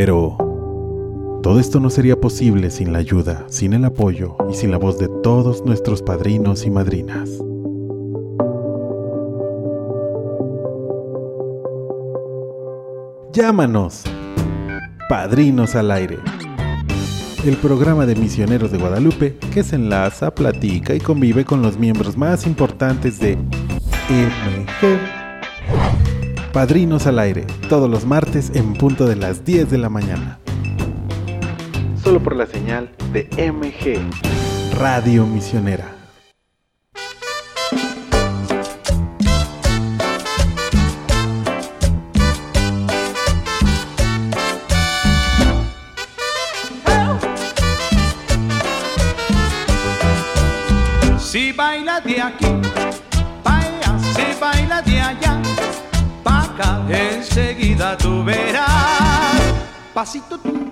Pero todo esto no sería posible sin la ayuda, sin el apoyo y sin la voz de todos nuestros padrinos y madrinas. Llámanos, Padrinos al Aire, el programa de misioneros de Guadalupe que se enlaza, platica y convive con los miembros más importantes de MG. Padrinos al Aire, todos los martes en punto de las 10 de la mañana. solo por la señal de MG. Radio Misionera. Si baila de aquí, enseguida tú verás. Pasito tum,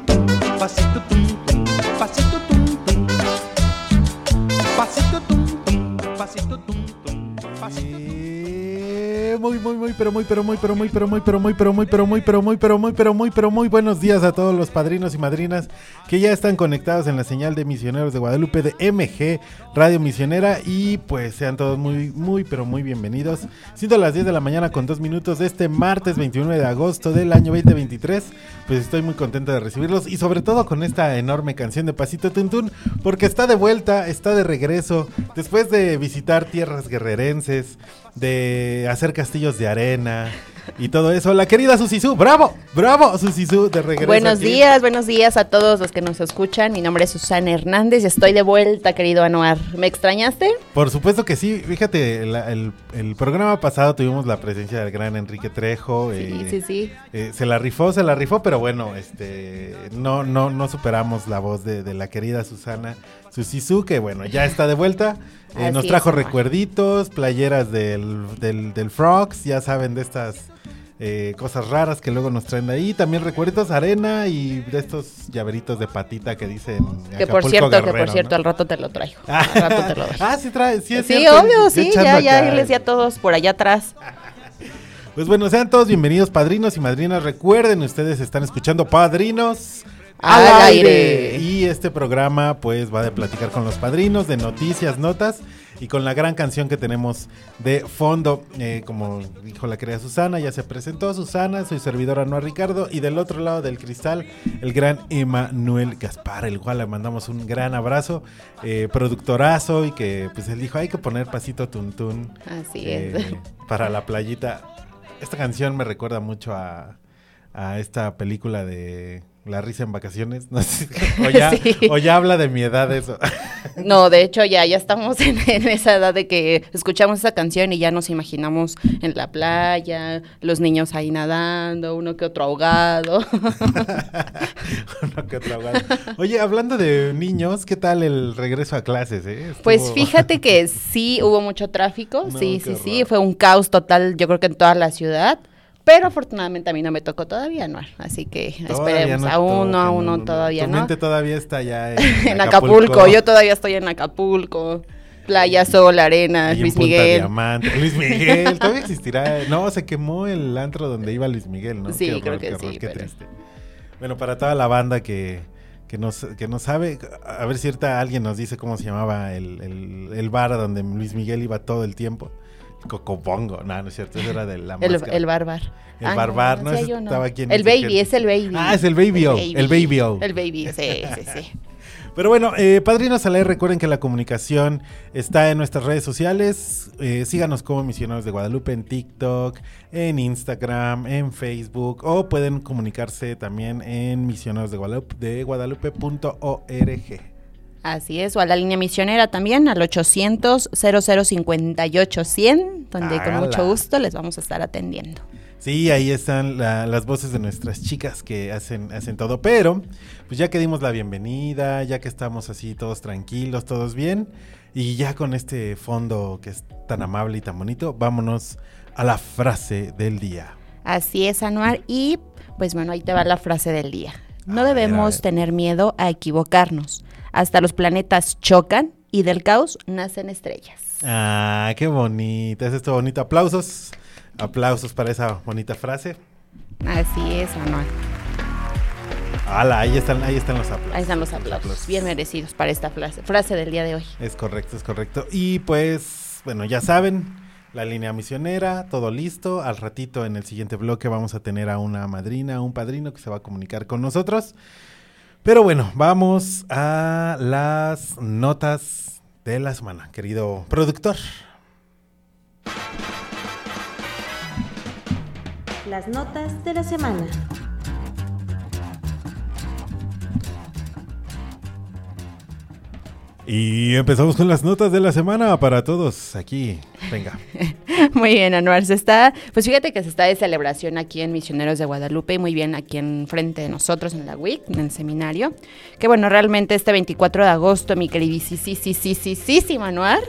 pasito tum, pasito tum, tum. Pasito tum, tum, pasito tum, tum, pasito tum. Eh, Muy, muy, muy, pero muy, pero muy, pero muy, pero muy, pero muy, pero muy, pero muy, pero muy, pero muy, pero muy, pero muy buenos días a todos los padrinos y madrinas que ya están conectados en la señal de Misioneros de Guadalupe de MG Radio Misionera y pues sean todos muy, muy, pero muy bienvenidos. Siendo las 10 de la mañana con dos minutos de este martes 21 de agosto del año 2023, pues estoy muy contento de recibirlos y sobre todo con esta enorme canción de Pasito Tuntún porque está de vuelta, está de regreso después de visitar tierras guerrerenses, de hacer castillos de arena y todo eso. La querida Susisú, bravo, bravo Susisú de regreso. Buenos aquí. días, buenos días a todos los que nos escuchan. Mi nombre es Susana Hernández y estoy de vuelta, querido Anuar. ¿Me extrañaste? Por supuesto que sí, fíjate, la- el, el programa pasado tuvimos la presencia del gran Enrique Trejo. Sí, eh, sí, sí. eh, se la rifó, se la rifó, pero bueno, este, no, no, no superamos la voz de, de la querida Susana Susisú, que bueno, ya está de vuelta. Eh, nos trajo recuerditos, playeras del, del, del Frogs, ya saben de estas eh, cosas raras que luego nos traen de ahí. También recuerditos, arena y de estos llaveritos de patita que dicen. Que por cierto, que por cierto, ¿no? al rato te lo traigo. Al rato te lo doy. ah, sí trae, sí es sí, cierto, obvio, sí, ya, ya acá. les di a todos por allá atrás. Pues bueno, sean todos bienvenidos, padrinos y madrinas. Recuerden, ustedes están escuchando Padrinos Al aire. Y este programa, pues, va de platicar con los padrinos, de noticias, notas y con la gran canción que tenemos de fondo. Eh, como dijo la querida Susana, ya se presentó Susana, soy servidora Noa Ricardo. Y del otro lado del cristal, el gran Emanuel Gaspar, el cual le mandamos un gran abrazo, eh, productorazo y que, pues, él dijo, hay que poner pasito tuntún. Así Eh, es. para la playita. Esta canción me recuerda mucho a, a esta película de La risa en vacaciones. No sé, o, ya, Sí. o ya habla de mi edad eso. No, de hecho ya, ya estamos en, en esa edad de que escuchamos esa canción y ya nos imaginamos en la playa, los niños ahí nadando, uno que otro ahogado. Uno que otro ahogado. Oye, hablando de niños, ¿qué tal el regreso a clases? eh? Estuvo- Pues fíjate que sí hubo mucho tráfico, No, sí, sí, sí, fue un caos total, yo creo que en toda la ciudad, pero afortunadamente a mí no me tocó todavía, no, así que Todavía esperemos, no aún no, toca, aún no, no, todavía Tu no. mente todavía está ya en, en Acapulco. yo todavía estoy en Acapulco, playa, sol, arena, Ahí en Luis Punta Miguel. Diamante. Luis Miguel, todavía existirá. No, se quemó el antro donde iba Luis Miguel, ¿no? Sí, Qué creo que qué horror, sí, Qué pero- triste. Bueno, para toda la banda que, que, no, que no sabe, a ver si ahorita alguien nos dice cómo se llamaba el, el, el bar a donde Luis Miguel iba todo el tiempo. Cocobongo. No, no es cierto, eso era de la El, máscara. el barbar. El barbar, ¿no? sí, yo no. estaba aquí en El baby, que- es el baby. Ah, es el Baby O, el Baby O. El baby, sí, sí, sí. Pero bueno, eh, Padrinos al Aire, recuerden que la comunicación está en nuestras redes sociales. Eh, síganos como Misioneros de Guadalupe en TikTok, en Instagram, en Facebook o pueden comunicarse también en misioneros de Guadalupe, de guadalupe.org. Así es, o a la línea misionera también, al 800 0058 100, donde con mucho gusto les vamos a estar atendiendo. Sí, ahí están la- las voces de nuestras chicas que hacen, hacen todo. Pero, pues ya que dimos la bienvenida, ya que estamos así todos tranquilos, todos bien, y ya con este fondo que es tan amable y tan bonito, vámonos a la frase del día. Así es, Anuar, y pues bueno, ahí te va la frase del día. No A ver, a debemos ver. tener miedo a equivocarnos. Hasta los planetas chocan y del caos nacen estrellas. Ah, qué bonita, es esto bonito. Aplausos, aplausos para esa bonita frase. Así es, Anuar. Ala, ahí están, ahí están los aplausos. Ahí están los aplausos, bien merecidos para esta frase, frase del día de hoy. Es correcto, es correcto. Y pues, bueno, ya saben, la línea misionera, todo listo. Al ratito en el siguiente bloque vamos a tener a una madrina, un padrino que se va a comunicar con nosotros. Pero bueno, vamos a las notas de la semana, querido productor. Las notas de la semana. Y empezamos con las notas de la semana para todos aquí. Venga. Muy bien, Anuar, se está, pues fíjate que se está de celebración aquí en Misioneros de Guadalupe y muy bien aquí en frente de nosotros en la WIC, en el seminario. Que bueno, realmente este 24 de agosto, mi queridísimo Anuar,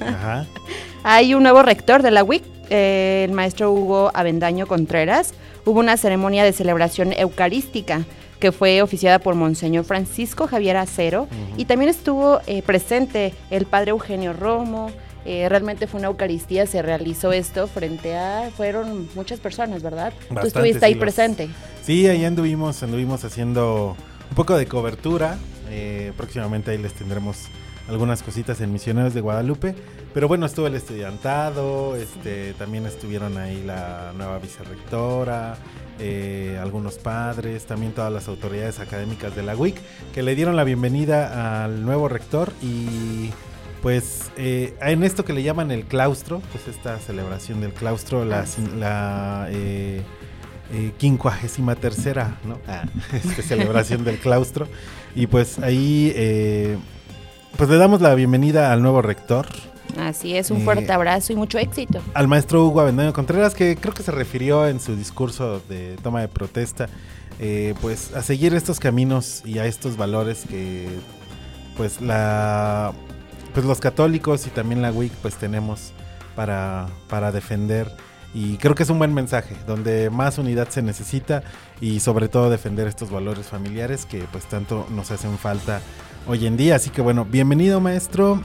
Ajá. hay un nuevo rector de la WIC, eh, el maestro Hugo Avendaño Contreras. Hubo una ceremonia de celebración eucarística que fue oficiada por Monseñor Francisco Javier Acero y también estuvo eh, presente el padre Eugenio Romo. Eh, realmente fue una Eucaristía, se realizó esto frente a, fueron muchas personas, ¿verdad? Tú estuviste ahí sí, los- presente. Sí, ahí anduvimos, anduvimos haciendo un poco de cobertura. Eh, próximamente ahí les tendremos algunas cositas en Misioneros de Guadalupe. Pero bueno, estuvo el estudiantado, este, también estuvieron ahí la nueva vicerrectora, eh, algunos padres, también todas las autoridades académicas de la WIC que le dieron la bienvenida al nuevo rector y pues eh, en esto que le llaman el claustro, pues esta celebración del claustro, la, Ah, la eh, eh, quincuagésima tercera ¿no? Ah, este, celebración del claustro. Y pues ahí eh, pues le damos la bienvenida al nuevo rector, Así es, un Eh, fuerte abrazo y mucho éxito. al maestro Hugo Avendaño Contreras, que creo que se refirió en su discurso de toma de protesta, eh, pues a seguir estos caminos y a estos valores que pues la pues los católicos y también la WIC pues tenemos para, para defender. Y creo que es un buen mensaje donde más unidad se necesita y sobre todo defender estos valores familiares que pues tanto nos hacen falta hoy en día. Así que bueno bienvenido maestro.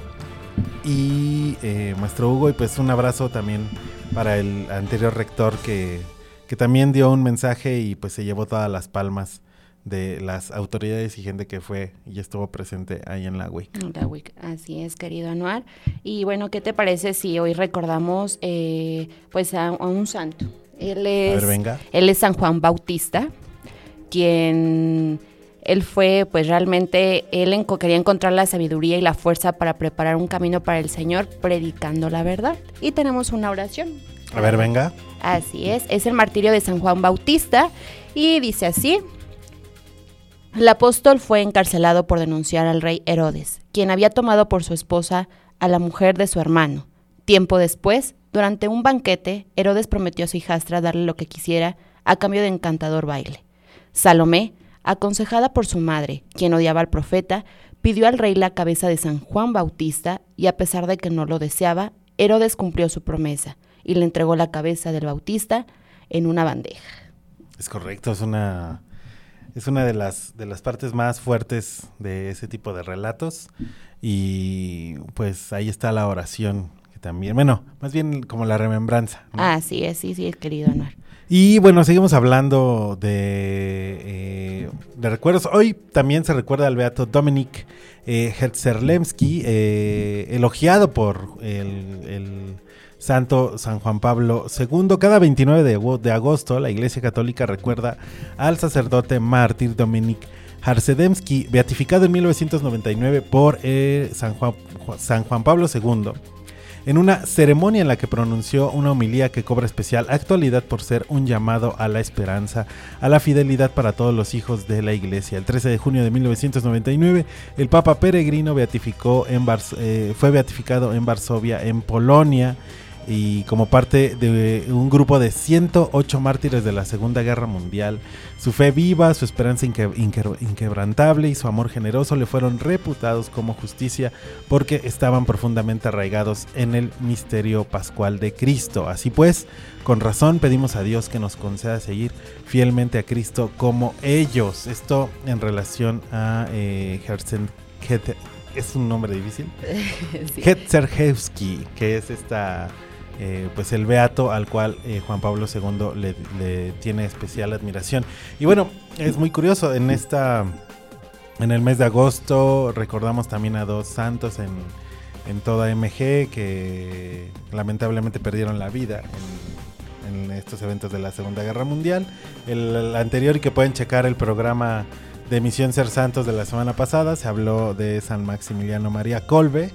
Y eh, maestro Hugo y pues un abrazo también para el anterior rector que, que también dio un mensaje y pues se llevó todas las palmas de las autoridades y gente que fue y estuvo presente ahí en la WIC. La WIC, Así es, querido Anuar. Y bueno, ¿qué te parece si hoy recordamos eh, pues a, a un santo? Él A es, ver, venga. él es San Juan Bautista, quien él fue, pues realmente, él enco- quería encontrar la sabiduría y la fuerza para preparar un camino para el Señor, predicando la verdad. Y tenemos una oración. A ver, venga. Así es, es el martirio de San Juan Bautista y dice así. El apóstol fue encarcelado por denunciar al rey Herodes, quien había tomado por su esposa a la mujer de su hermano. Tiempo después, durante un banquete, Herodes prometió a su hijastra darle lo que quisiera a cambio de encantador baile. Salomé, aconsejada por su madre, quien odiaba al profeta, pidió al rey la cabeza de San Juan Bautista y a pesar de que no lo deseaba, Herodes cumplió su promesa y le entregó la cabeza del Bautista en una bandeja. Es correcto, es una es una de las de las partes más fuertes de ese tipo de relatos y pues ahí está la oración que también, bueno, más bien como la remembranza. ¿no? Ah, sí, es, sí, sí, querido Anuar. Y bueno, seguimos hablando de, eh, de recuerdos. Hoy también se recuerda al beato Dominik eh, Herzerlemski, eh, elogiado por el, el santo San Juan Pablo II. Cada 29 de, ago- de agosto la Iglesia Católica recuerda al sacerdote mártir Dominik Harsedemski, beatificado en 1999 por eh, San, Juan, Ju- San Juan Pablo II. en una ceremonia en la que pronunció una homilía que cobra especial actualidad por ser un llamado a la esperanza, a la fidelidad para todos los hijos de la iglesia. El 13 de junio de 1999, el Papa Peregrino beatificó en eh, fue beatificado en Varsovia, en Polonia, y como parte de un grupo de 108 mártires de la Segunda Guerra Mundial. Su fe viva, su esperanza inque- inque- inquebrantable y su amor generoso le fueron reputados como justicia porque estaban profundamente arraigados en el misterio pascual de Cristo. Así pues, con razón pedimos a Dios que nos conceda seguir fielmente a Cristo como ellos. Esto en relación a eh, Herzen- es un nombre difícil. Sí. Que es esta, eh, pues el beato al cual eh, Juan Pablo II le, tiene especial admiración. Y bueno, es muy curioso, en esta, en el mes de agosto recordamos también a dos santos en, en toda MG que lamentablemente perdieron la vida en, estos eventos de la Segunda Guerra Mundial. El, el anterior y que pueden checar el programa de Misión Ser Santos de la semana pasada, se habló de San Maximiliano María Colbe,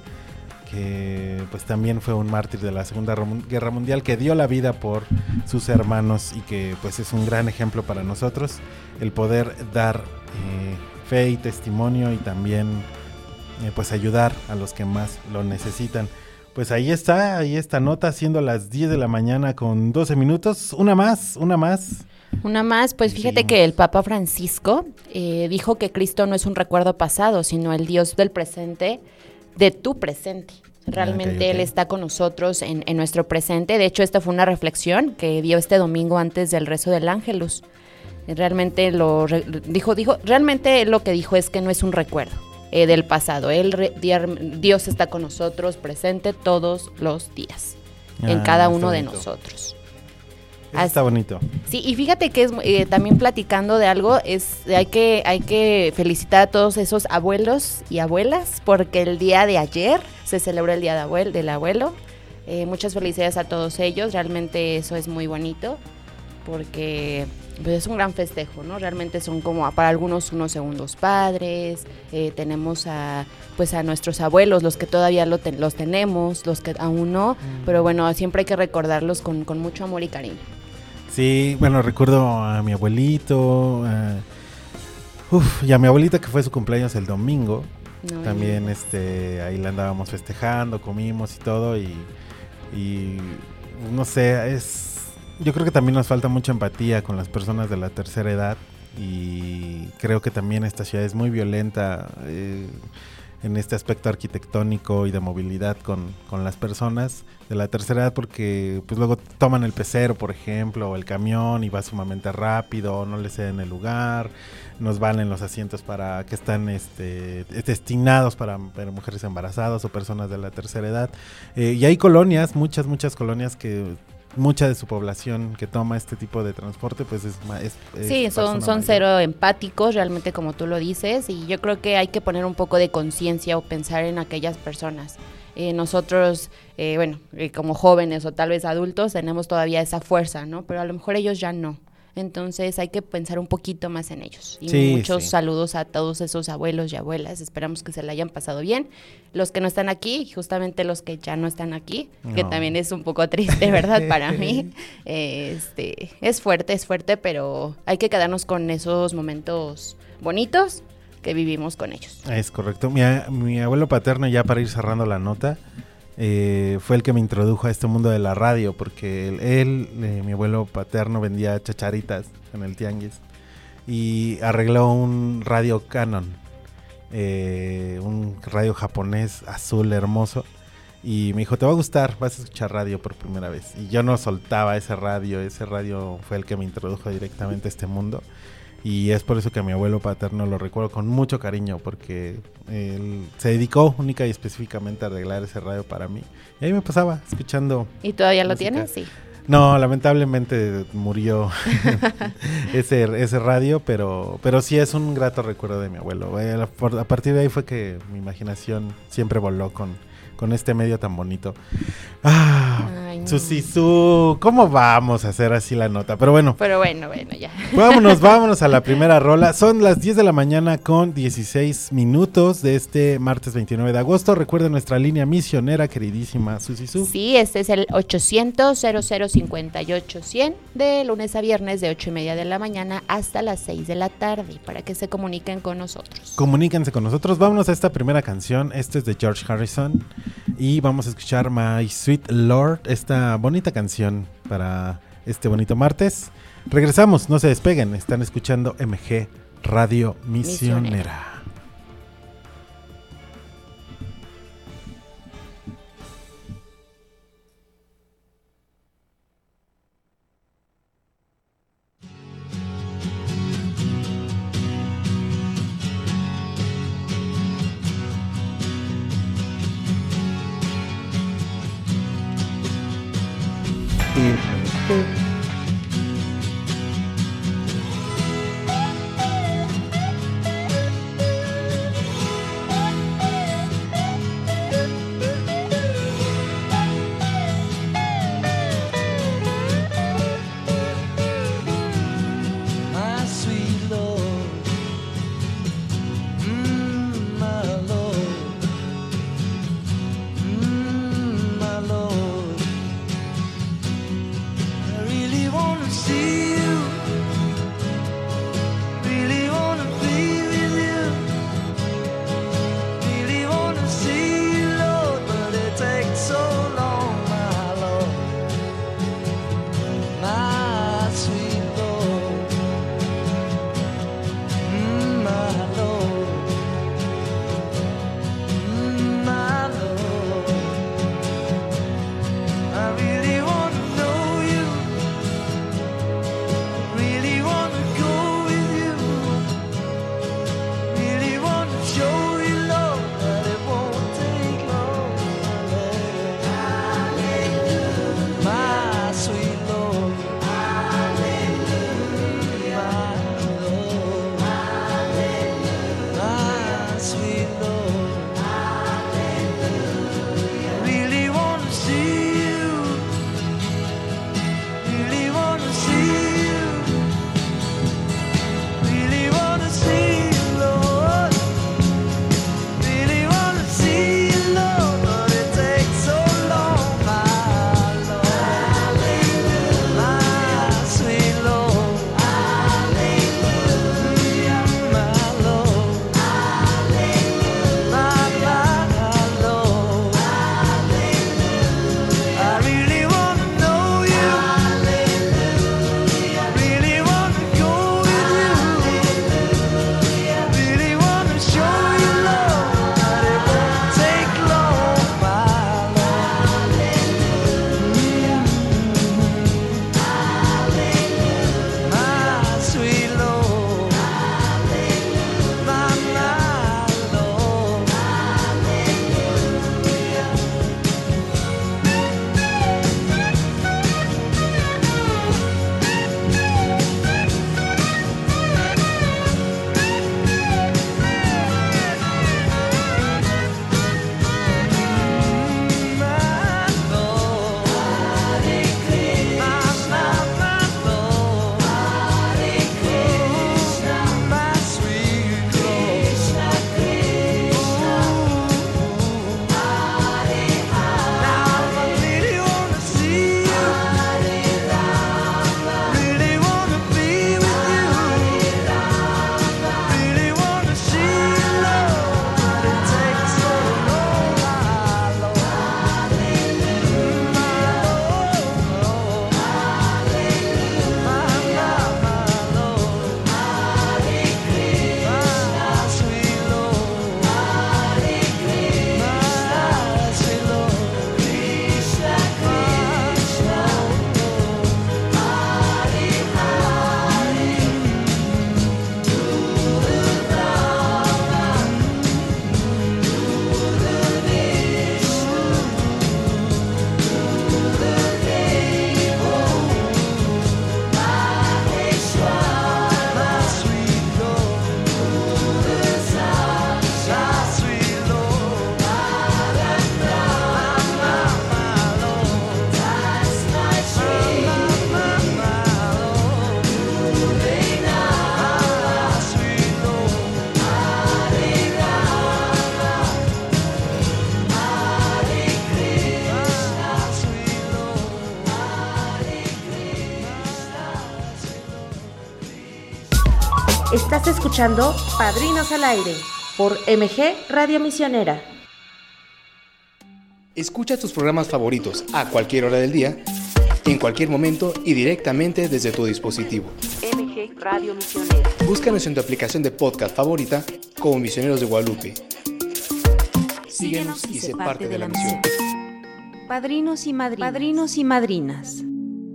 que pues también fue un mártir de la Segunda Guerra Mundial, que dio la vida por sus hermanos y que pues es un gran ejemplo para nosotros el poder dar eh, fe y testimonio y también eh, pues ayudar a los que más lo necesitan. Pues ahí está, ahí está nota, siendo las 10 de la mañana con 12 minutos. Una más, una más. Una más, pues fíjate que el Papa Francisco eh, dijo que Cristo no es un recuerdo pasado, sino el Dios del presente, de tu presente. Realmente ok, ok. Él está con nosotros en, en nuestro presente. De hecho, esta fue una reflexión que dio este domingo antes del rezo del Ángelus. Realmente lo re- dijo, dijo, realmente lo que dijo es que no es un recuerdo eh, del pasado. Él, re- Dios está con nosotros presente todos los días, en Ah, cada uno de nosotros. Eso está bonito. Sí, y fíjate que es eh, también platicando de algo, es hay que hay que felicitar a todos esos abuelos y abuelas porque el día de ayer se celebró el día de abuel, del abuelo. Eh, muchas felicidades a todos ellos, realmente eso es muy bonito porque pues, es un gran festejo, ¿no? Realmente son como para algunos unos segundos padres, eh, tenemos a pues a nuestros abuelos, los que todavía lo ten- los tenemos, los que aún no, pero bueno, siempre hay que recordarlos con, con mucho amor y cariño. Sí, bueno, recuerdo a mi abuelito. eh, uf, y a mi abuelita que fue su cumpleaños el domingo. No, También este, ahí la andábamos festejando, comimos y todo. Y, y no sé, es. Yo creo que también nos falta mucha empatía con las personas de la tercera edad. Y creo que también esta ciudad es muy violenta eh, en este aspecto arquitectónico y de movilidad con, con las personas de la tercera edad porque pues luego toman el pecero, por ejemplo, o el camión y va sumamente rápido, no les ceden el lugar, nos valen los asientos para que están este, destinados para, mujeres embarazadas o personas de la tercera edad. Eh, y hay colonias, muchas, muchas colonias que mucha de su población que toma este tipo de transporte pues es, es, es Sí, son, son mayor. cero empáticos, realmente como tú lo dices, y yo creo que hay que poner un poco de conciencia o pensar en aquellas personas. Eh, nosotros, eh, bueno, eh, como jóvenes o tal vez adultos, tenemos todavía esa fuerza, ¿no? Pero a lo mejor ellos ya no. Entonces hay que pensar un poquito más en ellos. Y Sí, muchos sí. saludos a todos esos abuelos y abuelas. Esperamos que se la hayan pasado bien. Los que no están aquí, justamente los que ya no están aquí, que también es un poco triste, ¿verdad? Para mí. Este, es fuerte, es fuerte, pero hay que quedarnos con esos momentos bonitos que vivimos con ellos. Es correcto. Mi, mi abuelo paterno, ya para ir cerrando la nota, eh, fue el que me introdujo a este mundo de la radio, porque él, eh, mi abuelo paterno, vendía chacharitas en el tianguis y arregló un radio Canon, eh, un radio japonés azul hermoso. Y me dijo, te va a gustar, vas a escuchar radio por primera vez. Y yo no soltaba ese radio, ese radio fue el que me introdujo directamente a este mundo. Y es por eso que a mi abuelo paterno lo recuerdo con mucho cariño, porque él se dedicó única y específicamente a arreglar ese radio para mí. Y ahí me pasaba escuchando. ¿Y todavía lo tienes? Sí. No, lamentablemente murió ese, ese radio, pero, pero sí es un grato recuerdo de mi abuelo. Eh, a partir de ahí fue que mi imaginación siempre voló con, con este medio tan bonito. Ah, Ay, no. ¿cómo vamos a hacer así la nota? Pero bueno, Pero bueno, bueno, ya. vámonos, vámonos a la primera rola. Son las 10 de la mañana con 16 minutos de este martes 29 de agosto. Recuerden nuestra línea misionera, queridísima Susi Su. Sí, este es el 800 0058 100 de lunes a viernes de 8 y media de la mañana hasta las 6 de la tarde para que se comuniquen con nosotros. Comuníquense con nosotros. Vámonos a esta primera canción. Este es de George Harrison. Y vamos a escuchar My Sweet Lord, esta bonita canción para este bonito martes. Regresamos, no se despeguen. Están escuchando MG Radio Misionera. Misionera. My escuchando Padrinos al Aire por MG Radio Misionera. Escucha tus programas favoritos a cualquier hora del día, en cualquier momento y directamente desde tu dispositivo. MG Radio Misionera. Búscanos en tu aplicación de podcast favorita como Misioneros de Guadalupe. Síguenos y sé parte de la misión. Padrinos y, madrinas. Padrinos y madrinas.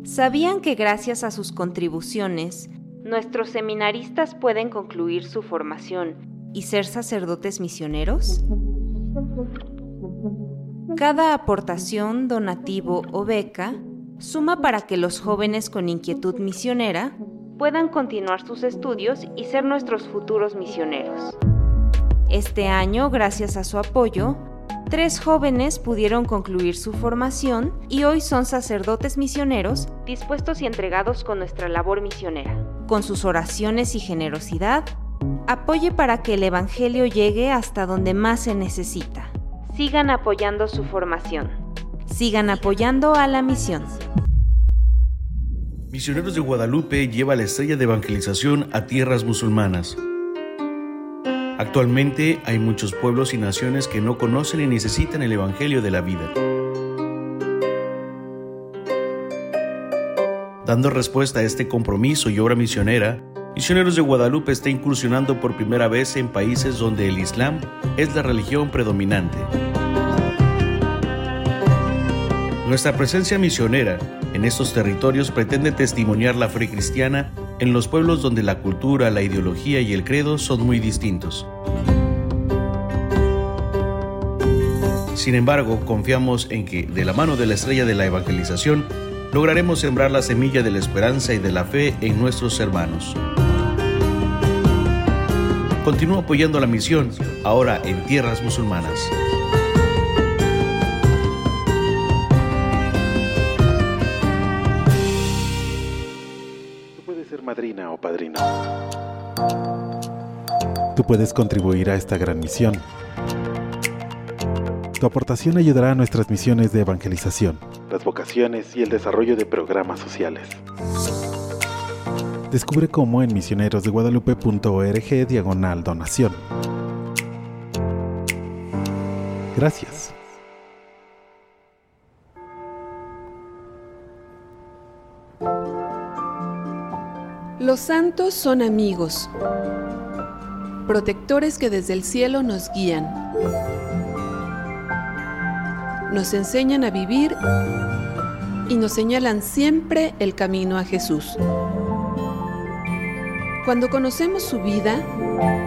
¿Sabían que gracias a sus contribuciones, nuestros seminaristas pueden concluir su formación y ser sacerdotes misioneros? Cada aportación, donativo o beca suma para que los jóvenes con inquietud misionera puedan continuar sus estudios y ser nuestros futuros misioneros. Este año, gracias a su apoyo, tres jóvenes pudieron concluir su formación y hoy son sacerdotes misioneros dispuestos y entregados con nuestra labor misionera. Con sus oraciones y generosidad, apoye para que el Evangelio llegue hasta donde más se necesita. Sigan apoyando su formación. Sigan apoyando a la misión. Misioneros de Guadalupe lleva la estrella de evangelización a tierras musulmanas. Actualmente hay muchos pueblos y naciones que no conocen y necesitan el Evangelio de la vida. Dando respuesta a este compromiso y obra misionera, Misioneros de Guadalupe está incursionando por primera vez en países donde el Islam es la religión predominante. Nuestra presencia misionera en estos territorios pretende testimoniar la fe cristiana en los pueblos donde la cultura, la ideología y el credo son muy distintos. Sin embargo, confiamos en que, de la mano de la estrella de la evangelización, lograremos sembrar la semilla de la esperanza y de la fe en nuestros hermanos. Continúa apoyando la misión, ahora en tierras musulmanas. Madrina o padrino. Tú puedes contribuir a esta gran misión. Tu aportación ayudará a nuestras misiones de evangelización. Las vocaciones y el desarrollo de programas sociales. Descubre cómo en misionerosdeguadalupe.org diagonal donación. Gracias. Los santos son amigos, protectores que desde el cielo nos guían, nos enseñan a vivir y nos señalan siempre el camino a Jesús. Cuando conocemos su vida,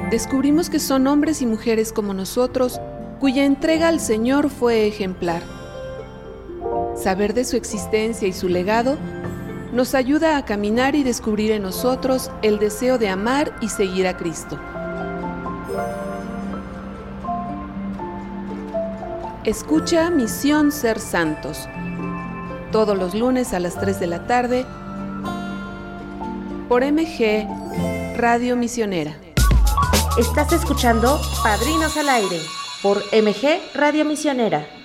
descubrimos que son hombres y mujeres como nosotros, cuya entrega al Señor fue ejemplar. Saber de su existencia y su legado nos ayuda a caminar y descubrir en nosotros el deseo de amar y seguir a Cristo. Escucha Misión Ser Santos, todos los lunes a las 3 de la tarde, por MG Radio Misionera. Estás escuchando Padrinos al Aire por MG Radio Misionera.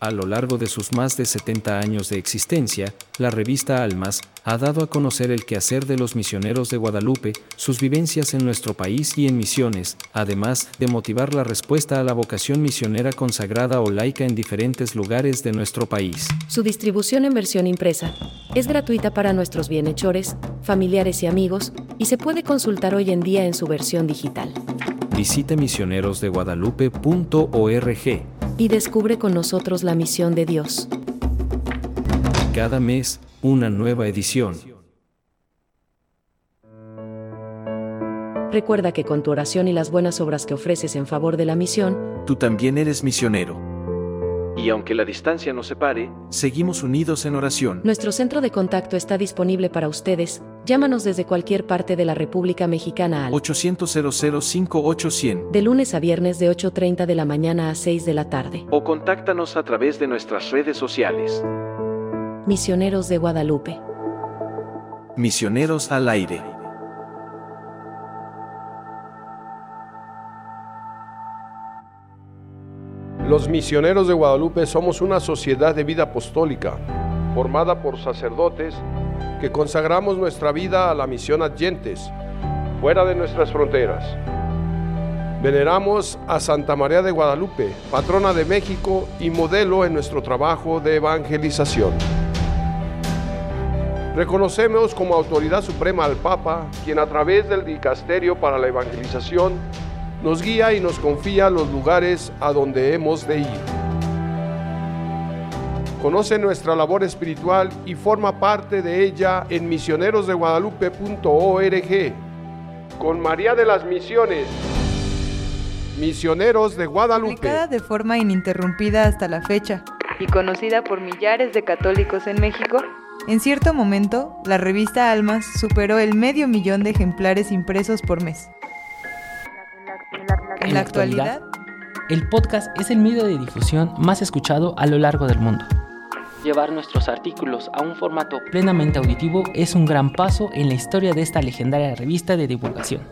A lo largo de sus más de 70 años de existencia, la revista Almas ha dado a conocer el quehacer de los misioneros de Guadalupe, sus vivencias en nuestro país y en misiones, además de motivar la respuesta a la vocación misionera consagrada o laica en diferentes lugares de nuestro país. Su distribución en versión impresa es gratuita para nuestros bienhechores, familiares y amigos, y se puede consultar hoy en día en su versión digital. Visite misionerosdeguadalupe.org y descubre con nosotros la misión de Dios. Cada mes, una nueva edición. Recuerda que con tu oración y las buenas obras que ofreces en favor de la misión, tú también eres misionero. Y aunque la distancia nos separe, seguimos unidos en oración. Nuestro centro de contacto está disponible para ustedes. Llámanos desde cualquier parte de la República Mexicana al 800 5800 de lunes a viernes de 8.30 de la mañana a 6 de la tarde. O contáctanos a través de nuestras redes sociales. Misioneros de Guadalupe. Misioneros al aire. Los misioneros de Guadalupe somos una sociedad de vida apostólica, formada por sacerdotes que consagramos nuestra vida a la misión adyentes, fuera de nuestras fronteras. Veneramos a Santa María de Guadalupe, patrona de México y modelo en nuestro trabajo de evangelización. Reconocemos como autoridad suprema al Papa, quien a través del Dicasterio para la Evangelización nos guía y nos confía los lugares a donde hemos de ir. Conoce nuestra labor espiritual y forma parte de ella en misionerosdeguadalupe.org. Con María de las Misiones, Misioneros de Guadalupe. Publicada de forma ininterrumpida hasta la fecha y conocida por millares de católicos en México, en cierto momento, la revista Almas superó el medio millón de ejemplares impresos por mes. En la actualidad, el podcast es el medio de difusión más escuchado a lo largo del mundo. Llevar nuestros artículos a un formato plenamente auditivo es un gran paso en la historia de esta legendaria revista de divulgación.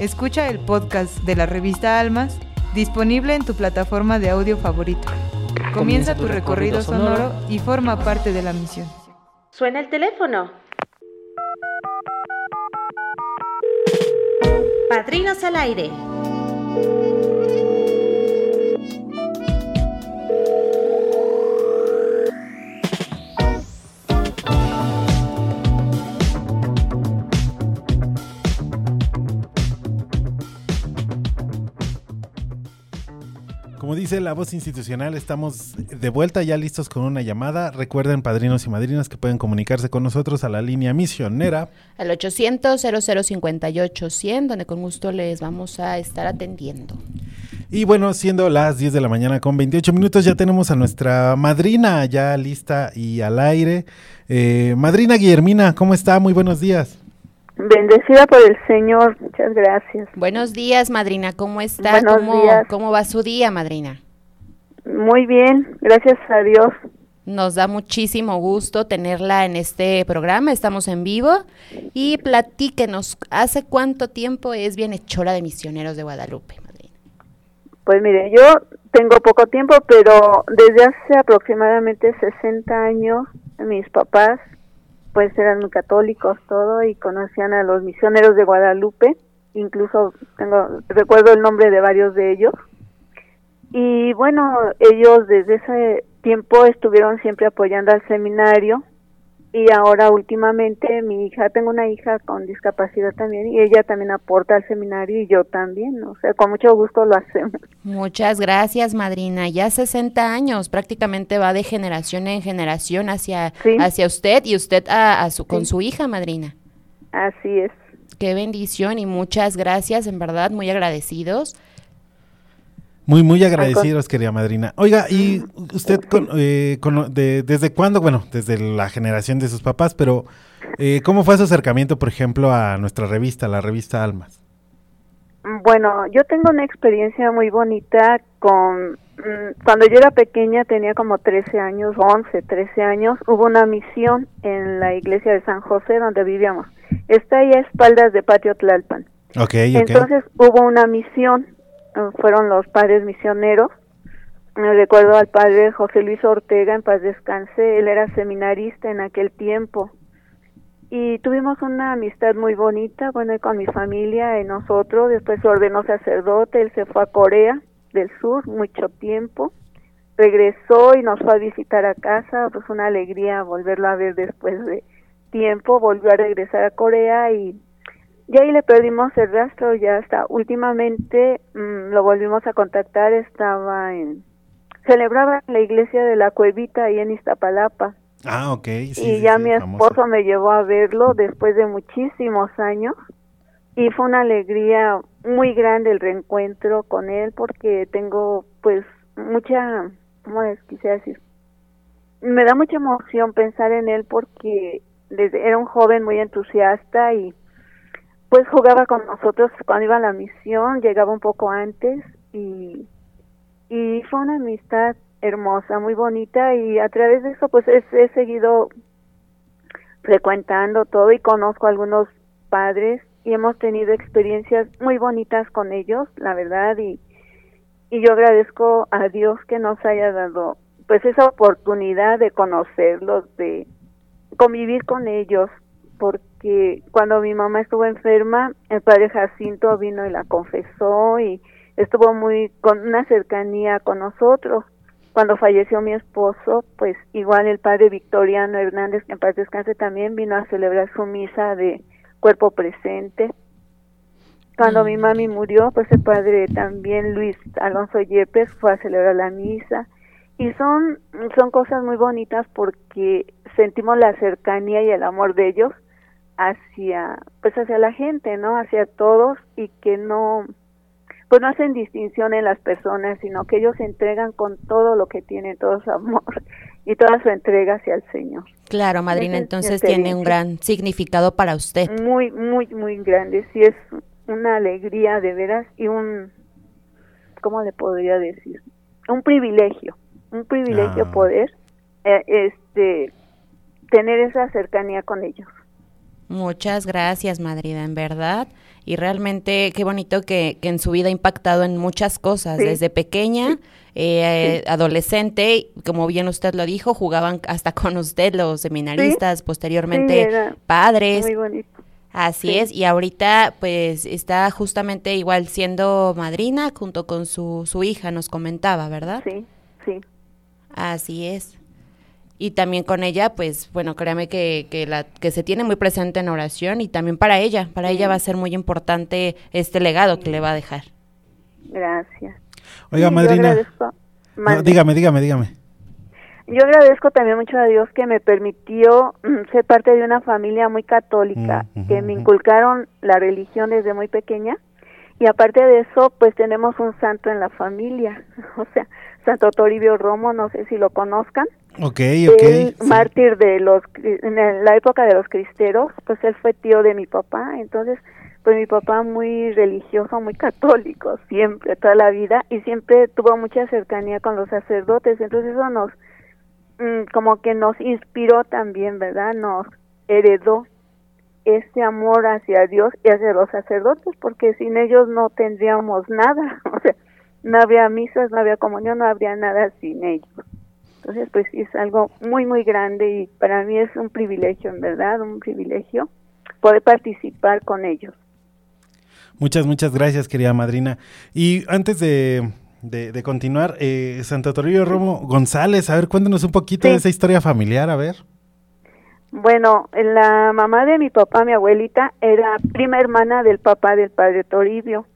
Escucha el podcast de la revista Almas, disponible en tu plataforma de audio favorito. Comienza tu recorrido sonoro y forma parte de la misión. Suena el teléfono. Padrinos al aire. Dice la voz institucional, estamos de vuelta ya listos con una llamada. Recuerden, padrinos y madrinas, que pueden comunicarse con nosotros a la línea misionera. Al 800-0058-100, donde con gusto les vamos a estar atendiendo. Y bueno, siendo las 10 de la mañana con 28 minutos, ya tenemos a nuestra madrina ya lista y al aire. Eh, madrina Guillermina, ¿cómo está? Muy buenos días. Bendecida por el Señor, muchas gracias. Buenos días, madrina, ¿cómo está? Buenos ¿Cómo, días. ¿Cómo va su día, madrina? Muy bien, gracias a Dios. Nos da muchísimo gusto tenerla en este programa, estamos en vivo y platíquenos, ¿hace cuánto tiempo es bienhechora de misioneros de Guadalupe? Pues mire, yo tengo poco tiempo, pero desde hace aproximadamente 60 años, mis papás pues eran muy católicos todo y conocían a los misioneros de Guadalupe, incluso tengo recuerdo el nombre de varios de ellos. Y bueno, ellos desde ese tiempo estuvieron siempre apoyando al seminario y ahora últimamente mi hija, tengo una hija con discapacidad también y ella también aporta al seminario y yo también, o sea, con mucho gusto lo hacemos. Muchas gracias, madrina. Ya 60 años, prácticamente va de generación en generación hacia, hacia usted y usted a, a su, con Sí. su hija, madrina. Así es. Qué bendición y muchas gracias, en verdad, muy agradecidos. Muy, muy agradecidos, querida madrina. Oiga, ¿y usted con, eh, con- de- desde cuándo? Bueno, desde la generación de sus papás, pero eh, ¿cómo fue su acercamiento, por ejemplo, a nuestra revista, la revista Almas? Bueno, yo tengo una experiencia muy bonita con mm, cuando yo era pequeña, tenía como 13 años, 11, 13 años, hubo una misión en la iglesia de San José donde vivíamos. Está ahí a espaldas de Patio Tlalpan. Ok, ok. Entonces hubo una misión, fueron los padres misioneros. Me recuerdo al padre José Luis Ortega, en paz descanse, él era seminarista en aquel tiempo. Y tuvimos una amistad muy bonita, bueno, con mi familia y nosotros. Después se ordenó sacerdote, él se fue a Corea del Sur mucho tiempo. Regresó y nos fue a visitar a casa, pues una alegría volverlo a ver después de tiempo. Volvió a regresar a Corea y y ahí le perdimos el rastro, ya hasta últimamente mm, lo volvimos a contactar, estaba en, celebraba en la iglesia de la Cuevita ahí en Iztapalapa. Ah, ok. sí, y sí, ya sí, mi esposo me llevó a verlo después de muchísimos años y fue una alegría muy grande el reencuentro con él porque tengo pues mucha, ¿cómo les quisiera decir? Me da mucha emoción pensar en él porque desde, era un joven muy entusiasta y pues jugaba con nosotros cuando iba a la misión, llegaba un poco antes y, y fue una amistad hermosa, muy bonita y a través de eso pues he, he seguido frecuentando todo y conozco a algunos padres y hemos tenido experiencias muy bonitas con ellos, la verdad, y, y yo agradezco a Dios que nos haya dado pues esa oportunidad de conocerlos, de, convivir con ellos, porque cuando mi mamá estuvo enferma, el padre Jacinto vino y la confesó y estuvo muy con una cercanía con nosotros. Cuando falleció mi esposo, pues igual el padre Victoriano Hernández, que en paz descanse, también vino a celebrar su misa de cuerpo presente. Cuando mi mami murió, pues el padre también Luis Alonso Yepes fue a celebrar la misa. Y son, son cosas muy bonitas porque sentimos la cercanía y el amor de ellos hacia, pues hacia la gente, ¿no? Hacia todos y que no, pues no hacen distinción en las personas, sino que ellos se entregan con todo lo que tienen, todo su amor y toda su entrega hacia el Señor. Claro, madrina, entonces tiene un gran significado para usted. Muy, muy, muy grande. Sí, es una alegría de veras y un, ¿cómo le podría decir? Un privilegio, un privilegio Ah. poder, eh, este, tener esa cercanía con ellos. Muchas gracias, madrina, en verdad. Y realmente qué bonito que, que en su vida ha impactado en muchas cosas, Sí. desde pequeña, eh, adolescente, como bien usted lo dijo, jugaban hasta con usted los seminaristas, posteriormente Sí, padres. Muy bonito. Así Sí. es, y ahorita pues está justamente igual siendo madrina junto con su, su hija, nos comentaba, ¿verdad? Sí, sí. Así es. Y también con ella, pues bueno, créame que, que, la, que se tiene muy presente en oración y también para ella, para ella va a ser muy importante este legado que le va a dejar. Gracias. Oiga, Sí, madrina. No, dígame, dígame, dígame. Yo agradezco también mucho a Dios que me permitió mm, ser parte de una familia muy católica, Mm, que me inculcaron la religión desde muy pequeña. Y aparte de eso, pues tenemos un santo en la familia, o sea, Santo Toribio Romo, no sé si lo conozcan. Ok, ok. Él, sí. mártir de los, en la época de los cristeros, pues él fue tío de mi papá, entonces, pues mi papá muy religioso, muy católico, siempre, toda la vida, y siempre tuvo mucha cercanía con los sacerdotes, entonces eso nos, mm, como que nos inspiró también, ¿verdad? Nos heredó este amor hacia Dios y hacia los sacerdotes, porque sin ellos no tendríamos nada, o sea, no habría misas, no habría comunión, no habría nada sin ellos. Entonces, pues es algo muy, muy grande y para mí es un privilegio, en verdad, un privilegio poder participar con ellos. Muchas, muchas gracias, querida madrina. Y antes de, de- de continuar, eh, Santo Toribio Romo González, a ver, cuéntanos un poquito de esa historia familiar, a ver. Bueno, la mamá de mi papá, mi abuelita, era prima hermana del papá del padre Toribio.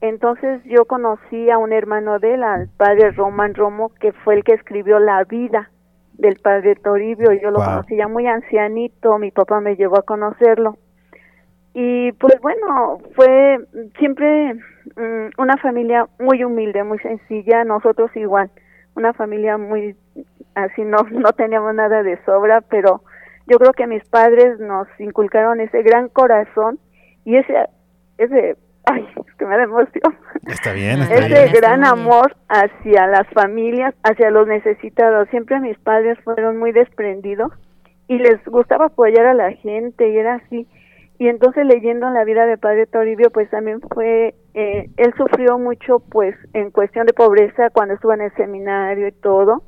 Entonces yo conocí a un hermano de él, al padre Román Romo, que fue el que escribió la vida del padre Toribio. Yo lo Wow. conocí ya muy ancianito, mi papá me llevó a conocerlo. Y pues bueno, fue siempre mm, una familia muy humilde, muy sencilla, nosotros igual, una familia muy así no no teníamos nada de sobra, pero yo creo que mis padres nos inculcaron ese gran corazón y ese ese ay, es que me da emoción. Está bien, está Ese bien. gran amor hacia las familias, hacia los necesitados. Siempre mis padres fueron muy desprendidos y les gustaba apoyar a la gente y era así. Y entonces leyendo la vida de Padre Toribio, pues también fue, eh, él sufrió mucho pues en cuestión de pobreza cuando estuvo en el seminario y todo.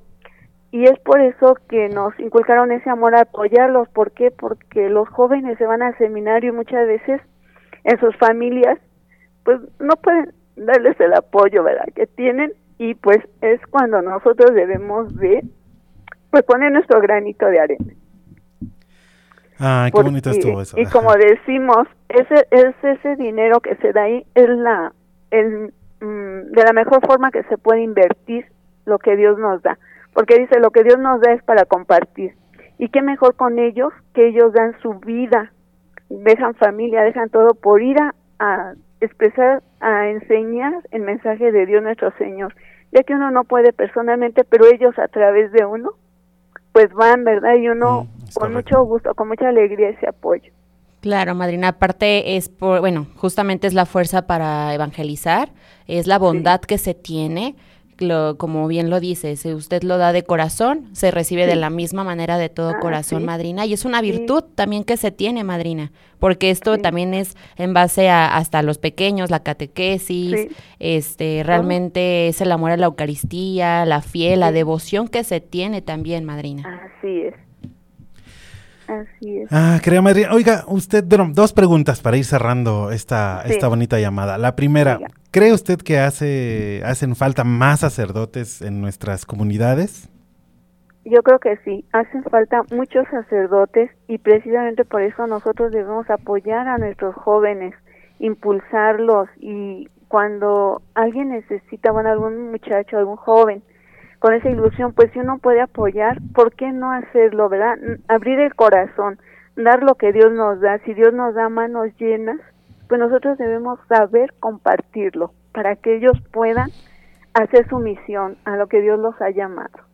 Y es por eso que nos inculcaron ese amor a apoyarlos. ¿Por qué? Porque los jóvenes se van al seminario y muchas veces en sus familias pues no pueden darles el apoyo, ¿verdad? Que tienen y pues es cuando nosotros debemos de pues poner nuestro granito de arena. Ay, qué Porque- bonito estuvo eso. Y como decimos, ese es ese dinero que se da ahí es la el, mm, de la mejor forma que se puede invertir lo que Dios nos da, porque dice lo que Dios nos da es para compartir. Y qué mejor con ellos que ellos dan su vida, dejan familia, dejan todo por ir a, a expresar, a enseñar el mensaje de Dios nuestro Señor, ya que uno no puede personalmente, pero ellos a través de uno pues van, ¿verdad? Y uno con mucho gusto, con mucha alegría ese apoyo. Claro, madrina, aparte es por, bueno, justamente es la fuerza para evangelizar, es la bondad que se tiene, lo, como bien lo dice, si usted lo da de corazón, se recibe de la misma manera de todo Ah, corazón, sí. madrina, y es una virtud también que se tiene, madrina, porque esto también es en base a hasta los pequeños, la catequesis, este, realmente es el amor a la Eucaristía, la fe, la devoción que se tiene también, madrina. Así es. Así es. Ah, querida madrina. Oiga, usted, bueno, dos preguntas para ir cerrando esta, Sí. esta bonita llamada. La primera, ¿cree usted que hace, hacen falta más sacerdotes en nuestras comunidades? Yo creo que sí, hacen falta muchos sacerdotes y precisamente por eso nosotros debemos apoyar a nuestros jóvenes, impulsarlos y cuando alguien necesita, bueno, algún muchacho, algún joven con esa ilusión, pues si uno puede apoyar, ¿por qué no hacerlo, verdad? Abrir el corazón, dar lo que Dios nos da. Si Dios nos da manos llenas, pues nosotros debemos saber compartirlo para que ellos puedan hacer su misión a lo que Dios los ha llamado.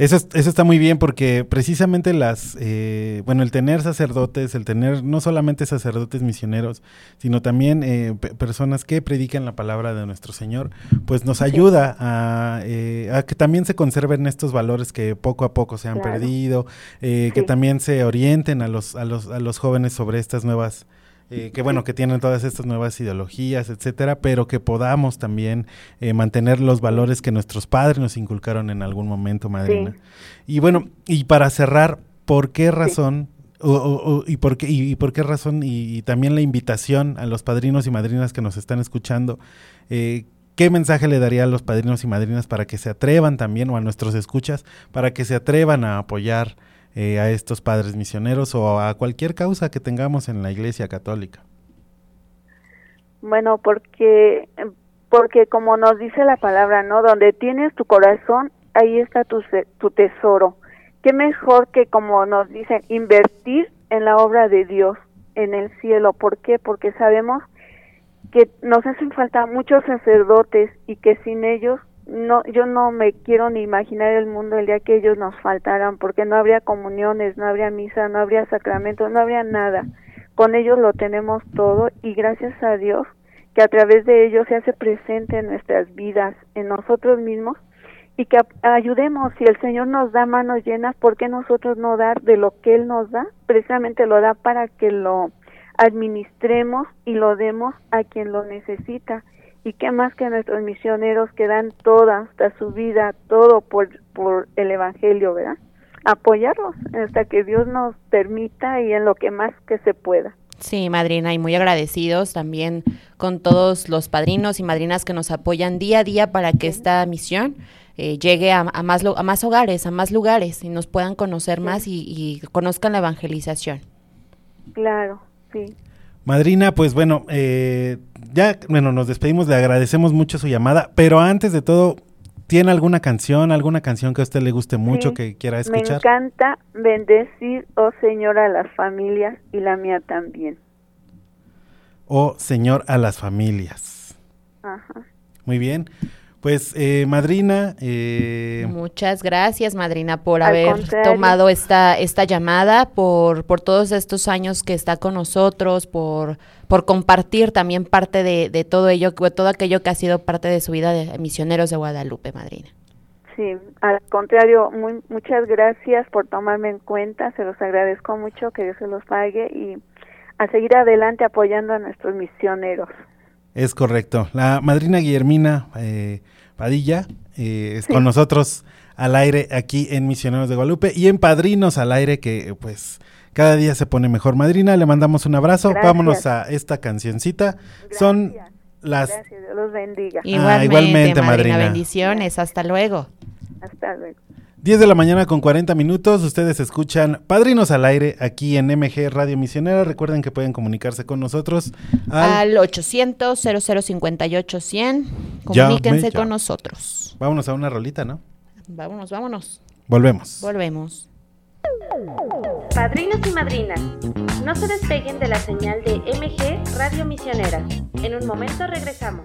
Eso, es- eso está muy bien porque precisamente las, eh, bueno, el tener sacerdotes, el tener no solamente sacerdotes misioneros, sino también eh, pe- personas que predican la palabra de nuestro Señor, pues nos ayuda a, eh, a que también se conserven estos valores que poco a poco se han Claro. perdido, eh, que también se orienten a los, a los, a los jóvenes sobre estas nuevas eh, que bueno, que tienen todas estas nuevas ideologías, etcétera, pero que podamos también eh, mantener los valores que nuestros padres nos inculcaron en algún momento, madrina. Y bueno, y para cerrar, ¿por qué razón o- o- o- y por qué y, y por qué razón y, y también la invitación a los padrinos y madrinas que nos están escuchando? eh, ¿Qué mensaje le daría a los padrinos y madrinas para que se atrevan también o a nuestros escuchas para que se atrevan a apoyar eh, a estos padres misioneros o a cualquier causa que tengamos en la Iglesia Católica? Bueno, porque porque como nos dice la palabra, ¿no? Donde tienes tu corazón, ahí está tu, tu tesoro. Qué mejor que como nos dicen, invertir en la obra de Dios en el cielo. ¿Por qué? Porque sabemos que nos hacen falta muchos sacerdotes y que sin ellos no yo no me quiero ni imaginar el mundo el día que ellos nos faltaran porque no habría comuniones, no habría misa, no habría sacramentos, no habría nada. Con ellos lo tenemos todo y gracias a Dios que a través de ellos se hace presente en nuestras vidas, en nosotros mismos y que ayudemos si el Señor nos da manos llenas, ¿por qué nosotros no dar de lo que Él nos da? Precisamente lo da para que lo administremos y lo demos a quien lo necesita. Y qué más que nuestros misioneros que dan toda, hasta su vida, todo por, por el Evangelio, ¿verdad? Apoyarlos hasta que Dios nos permita y en lo que más que se pueda. Sí, madrina, y muy agradecidos también con todos los padrinos y madrinas que nos apoyan día a día para que esta misión eh, llegue a, a más, a más hogares, a más lugares y nos puedan conocer más y, y conozcan la evangelización. Claro, sí. Madrina, pues bueno, eh, ya, bueno, nos despedimos, le agradecemos mucho su llamada, pero antes de todo, ¿tiene alguna canción, alguna canción que a usted le guste mucho, Sí, que quiera Me escuchar? encanta bendecir, oh Señor, a las familias y la mía también. O Señor a las familias. Ajá. Muy bien. Pues, eh, madrina, eh, Muchas gracias, madrina, por Al haber contrario. tomado esta, esta llamada, por, por todos estos años que está con nosotros, por, por compartir también parte de, de todo ello, todo aquello que ha sido parte de su vida de misioneros de Guadalupe, madrina. Sí, al contrario, muy, muchas gracias por tomarme en cuenta, se los agradezco mucho, que Dios se los pague y a seguir adelante apoyando a nuestros misioneros. Es correcto. La madrina Guillermina eh, Padilla eh, es con nosotros al aire aquí en Misioneros de Guadalupe y en Padrinos al aire que pues cada día se pone mejor. Madrina, le mandamos un abrazo. Gracias. Vámonos a esta cancioncita. Son las Gracias, Dios los bendiga. Igualmente, igualmente, madrina, madrina. bendiciones, hasta luego. Hasta luego. 10 de la mañana con 40 minutos. Ustedes escuchan Padrinos al aire aquí en MG Radio Misionera. Recuerden que pueden comunicarse con nosotros al... Al 800 0058 100 Llame comuníquense ya. con nosotros. Vámonos a una rolita, ¿no? Vámonos, vámonos. Volvemos. Volvemos. Padrinos y madrinas, no se despeguen de la señal de MG Radio Misionera. En un momento regresamos.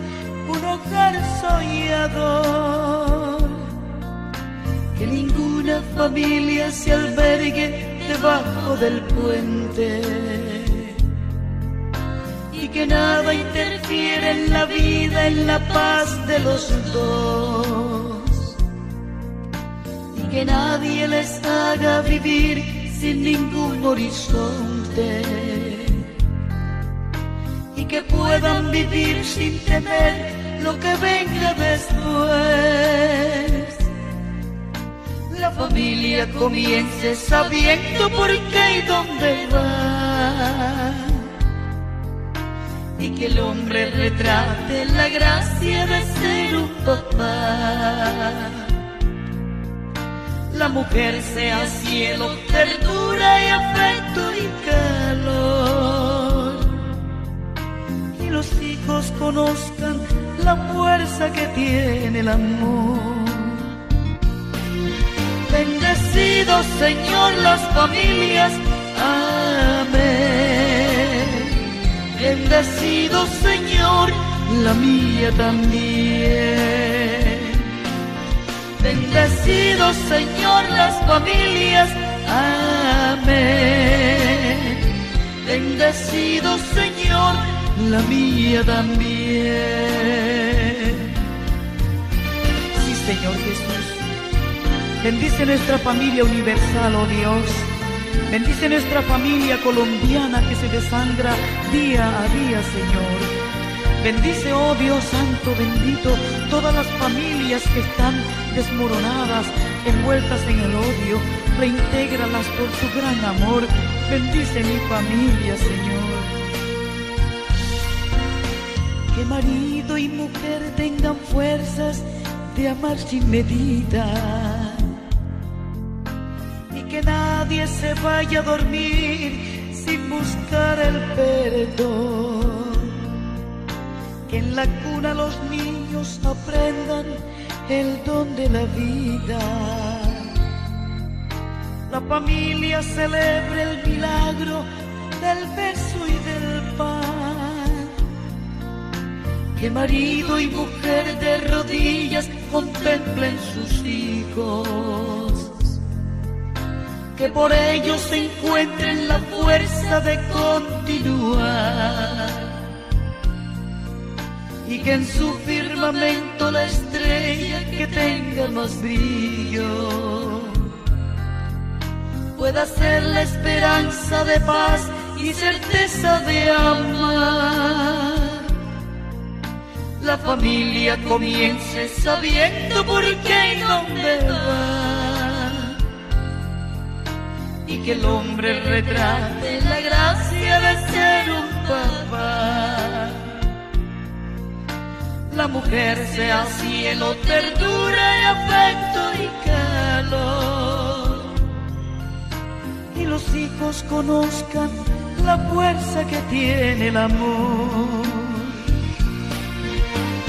un hogar soñador. Que ninguna familia se albergue debajo del puente. Y que nada interfiere en la vida, en la paz de los dos. Y que nadie les haga vivir sin ningún horizonte. Y que puedan vivir sin temer lo que venga después. La familia comience sabiendo por qué y dónde va. Y que el hombre retrate la gracia de ser un papá. La mujer sea cielo, ternura y afecto y calor. Los hijos conozcan la fuerza que tiene el amor. Bendecido Señor las familias, amén. Bendecido Señor la mía también. Bendecido Señor las familias, amén. Bendecido Señor la mía también. Sí, Señor Jesús. Bendice nuestra familia universal, oh Dios. Bendice nuestra familia colombiana que se desangra día a día, Señor. Bendice, oh Dios Santo, bendito, todas las familias que están desmoronadas, envueltas en el odio. Reintégralas por su gran amor. Bendice mi familia, Señor. Que marido y mujer tengan fuerzas de amar sin medida. Y que nadie se vaya a dormir sin buscar el perdón. Que en la cuna los niños aprendan el don de la vida. La familia celebre el milagro del beso y del Que marido y mujer de rodillas contemplen sus hijos. Que por ellos se encuentren la fuerza de continuar. Y que en su firmamento la estrella que tenga más brillo pueda ser la esperanza de paz y certeza de amar. La familia comience sabiendo por qué y dónde va. Y que el hombre retrate la gracia de ser un papá. La mujer sea cielo, ternura afecto y calor. Y los hijos conozcan la fuerza que tiene el amor.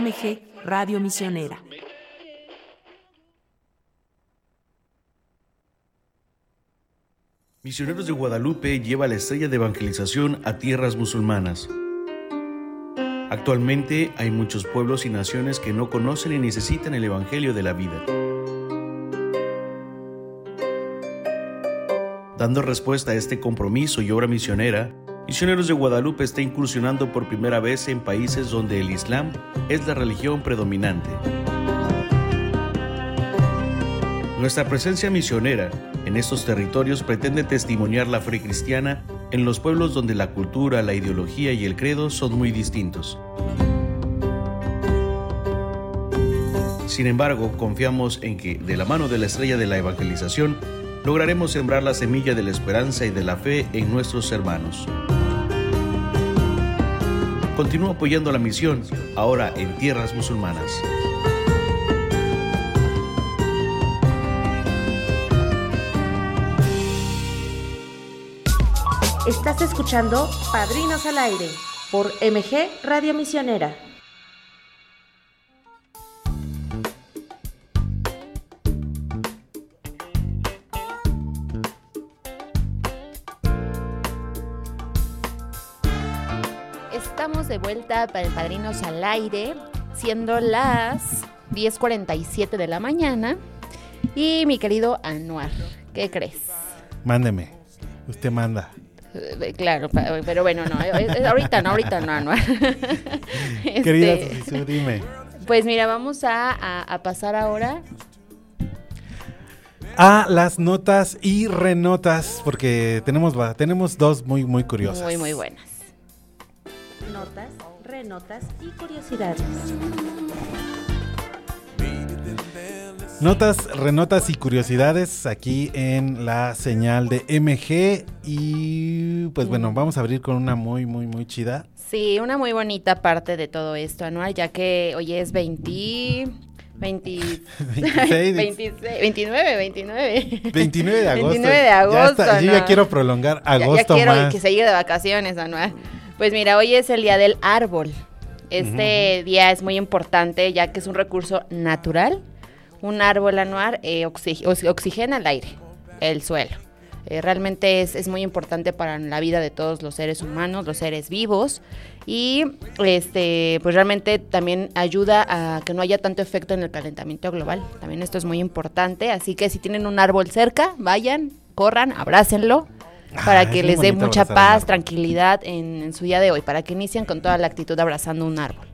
MG Radio Misionera. Misioneros de Guadalupe lleva la estrella de evangelización a tierras musulmanas. Actualmente hay muchos pueblos y naciones que no conocen y necesitan el Evangelio de la vida. Dando respuesta a este compromiso y obra misionera, Misioneros de Guadalupe está incursionando por primera vez en países donde el Islam es la religión predominante. Nuestra presencia misionera en estos territorios pretende testimoniar la fe cristiana en los pueblos donde la cultura, la ideología y el credo son muy distintos. Sin embargo, confiamos en que, de la mano de la estrella de la evangelización, lograremos sembrar la semilla de la esperanza y de la fe en nuestros hermanos. Continúa apoyando la misión, ahora en tierras musulmanas. Estás escuchando Padrinos al Aire por MG Radio Misionera. Estamos de vuelta para el Padrinos al Aire, siendo las 10.47 de la mañana. Y mi querido Anuar, ¿qué crees? Mándeme. Usted manda. Eh, Claro, pero bueno, no, eh, eh, ahorita no, ahorita no, Anuar. Este, Querida Susisu, dime. Pues mira, vamos a, a- a pasar ahora. A las notas y renotas, porque tenemos, tenemos dos muy, muy curiosas. Muy, muy buenas. Notas, renotas y curiosidades. Notas, renotas y curiosidades aquí en la señal de MG. Y pues bueno, vamos a abrir con una muy, muy, muy chida. Sí, una muy bonita parte de todo esto, Anuar, ya que hoy es 20... 20, 26. 26, 29, 29. 29 de agosto. 29 de Ya agosto. está, yo ya quiero prolongar Ya- agosto ya, quiero más. que se llegue de vacaciones, Anuar. Pues mira, hoy es el Día del Árbol. Este día es muy importante ya que es un recurso natural. Un árbol anual eh, oxi- ox- oxigena el aire, el suelo. Eh, realmente es, es muy importante para la vida de todos los seres humanos, los seres vivos. Y este, pues realmente también ayuda a que no haya tanto efecto en el calentamiento global. También esto es muy importante. Así que si tienen un árbol cerca, vayan, corran, abrácenlo para Ah, que les dé mucha paz, tranquilidad en, en su día de hoy, para que inicien con toda la actitud abrazando un árbol.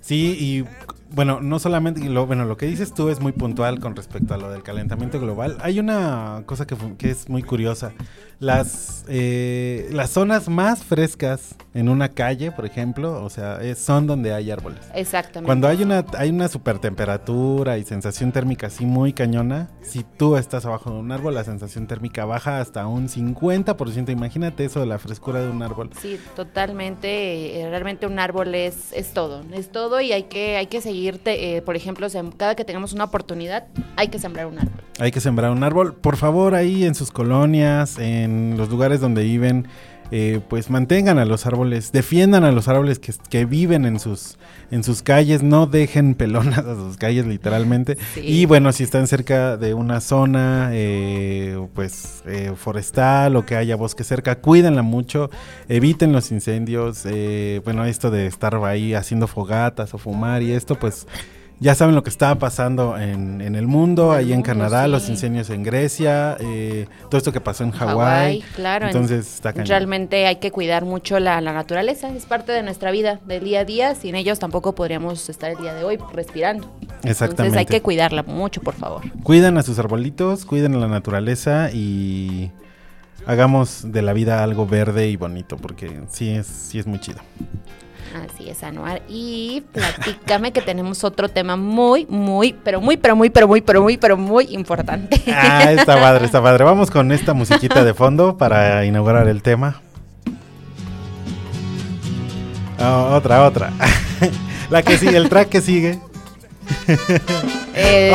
Sí, y bueno, no solamente, lo, bueno, lo que dices tú es muy puntual con respecto a lo del calentamiento global. Hay una cosa que es muy curiosa. Las, eh, las zonas más frescas en una calle, por ejemplo, o sea, es- son donde hay árboles. Exactamente. Cuando hay una, hay una super temperatura y sensación térmica así muy cañona, si tú estás abajo de un árbol, la sensación térmica baja hasta un 50%. Imagínate eso de la frescura de un árbol. Sí, totalmente. eh, realmente un árbol es, es todo, es todo y hay que, hay que seguirte, eh, por ejemplo, cada que tengamos una oportunidad, hay que sembrar un árbol. Hay que sembrar un árbol. Por favor, ahí en sus colonias, en los lugares donde viven, eh, pues mantengan a los árboles, defiendan a los árboles que, que viven en sus, en sus calles, no dejen pelonas a sus calles literalmente. Sí. Y bueno, si están cerca de una zona, eh, pues eh, forestal o que haya bosque cerca, cuídenla mucho, eviten los incendios. eh, bueno, esto de estar ahí haciendo fogatas o fumar y esto, pues ya saben lo que está pasando en, en el mundo, ahí en Canadá, sí. los incendios en Grecia, eh, todo esto que pasó en Hawái. Claro. en- Entonces está cañón. Realmente hay que cuidar mucho la, la naturaleza, es parte de nuestra vida del día a día. Sin ellos tampoco podríamos estar el día de hoy respirando. Entonces Exactamente. hay que cuidarla mucho, por favor. Cuiden a sus arbolitos, cuiden a la naturaleza y hagamos de la vida algo verde y bonito, porque sí es, sí es muy chido. Así es, Anuar. Y platícame que tenemos otro tema muy, muy, pero muy, pero muy, pero muy, pero muy, pero muy importante. Ah, está padre, está padre. Vamos con esta musiquita de fondo para inaugurar el tema. Ah, otra, otra. La que sigue, el track que sigue.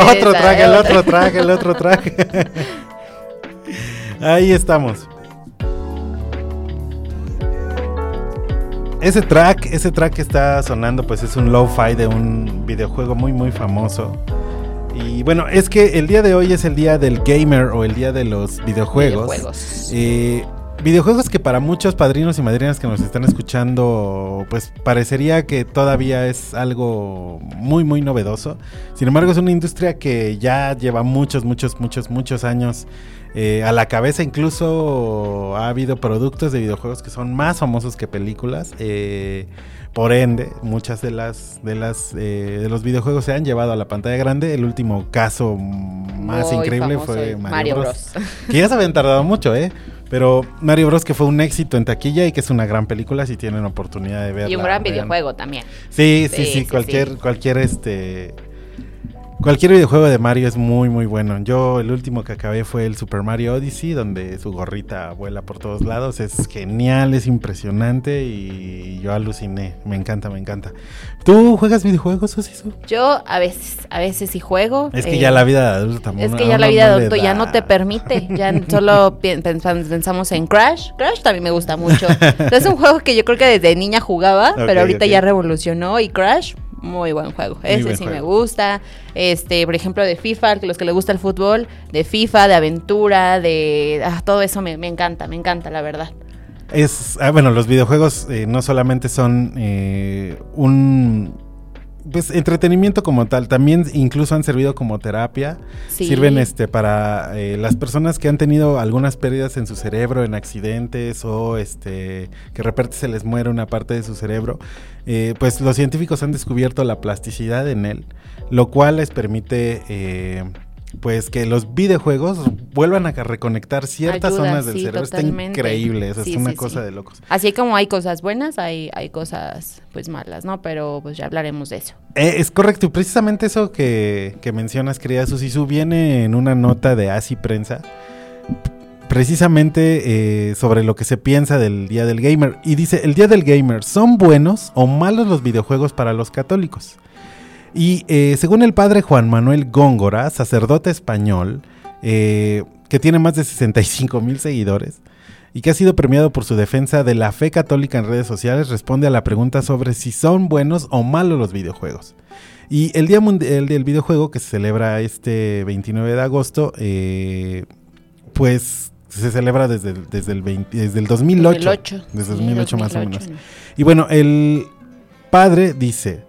Otro track, el otro track, el otro track. Ahí estamos. Ese track, ese track que está sonando, pues es un lo-fi de un videojuego muy, muy famoso. Y bueno, es que el día de hoy es el día del gamer o el día de los videojuegos. Videojuegos. Eh, videojuegos que para muchos padrinos y madrinas que nos están escuchando, pues parecería que todavía es algo muy, muy novedoso. Sin embargo, es una industria que ya lleva muchos, muchos, muchos, muchos años Eh, a la cabeza incluso ha habido productos de videojuegos que son más famosos que películas. Eh, por ende, muchas de las de las eh, de los videojuegos se han llevado a la pantalla grande. El último caso más Muy increíble fue Mario, Mario Bros. Bros. que ya se habían tardado mucho, ¿eh? Pero Mario Bros que fue un éxito en taquilla y que es una gran película si tienen oportunidad de verla. Y un gran vean. videojuego también. Sí, sí, sí, Sí, sí, cualquier, sí. cualquier este. Cualquier videojuego de Mario es muy, muy bueno. Yo el último que acabé fue el Super Mario Odyssey, donde su gorrita vuela por todos lados. Es genial, es impresionante y yo aluciné. Me encanta, me encanta. ¿Tú juegas videojuegos, Susisu? Yo a veces, a veces sí juego. Es que eh, ya la vida de adulto Es que ya la vida de no adulto ya no te permite. Ya solo pensamos en Crash. Crash también me gusta mucho. es un juego que yo creo que desde niña jugaba, pero ahorita ya revolucionó y Crash. Muy buen juego. Muy Ese buen sí me gusta. Este, por ejemplo, de FIFA, los que les gusta el fútbol, de FIFA, de aventura, de ah, todo eso me, me encanta, me encanta, la verdad. Es, ah, bueno, los videojuegos eh, no solamente son eh, un pues entretenimiento como tal, también incluso han servido como terapia. Sí. Sirven este para eh, las personas que han tenido algunas pérdidas en su cerebro, en accidentes o este que de repente se les muere una parte de su cerebro. eh, pues los científicos han descubierto la plasticidad en él, lo cual les permite eh, pues que los videojuegos vuelvan a reconectar ciertas Ayuda, zonas del sí, cerebro. Está totalmente. increíble, eso Sí, es una sí, cosa de locos. Así como hay cosas buenas, hay, hay cosas pues malas, ¿no? Pero pues ya hablaremos de eso. Eh, es correcto, y precisamente eso que, que mencionas, querida Susisu, viene en una nota de Así Prensa, precisamente eh, sobre lo que se piensa del Día del Gamer. Y dice, el Día del Gamer, ¿son buenos o malos los videojuegos para los católicos? Y eh, según el padre Juan Manuel Góngora, sacerdote español, eh, que tiene más de 65 mil seguidores, y que ha sido premiado por su defensa de la fe católica en redes sociales, responde a la pregunta sobre si son buenos o malos los videojuegos. Y el Día Mundial del Videojuego, que se celebra este 29 de agosto, eh, pues se celebra desde, el- desde, el, 20 desde el 2008. 2008, Desde sí, 2008 más o 2008, menos. ¿no? Y bueno, el padre dice,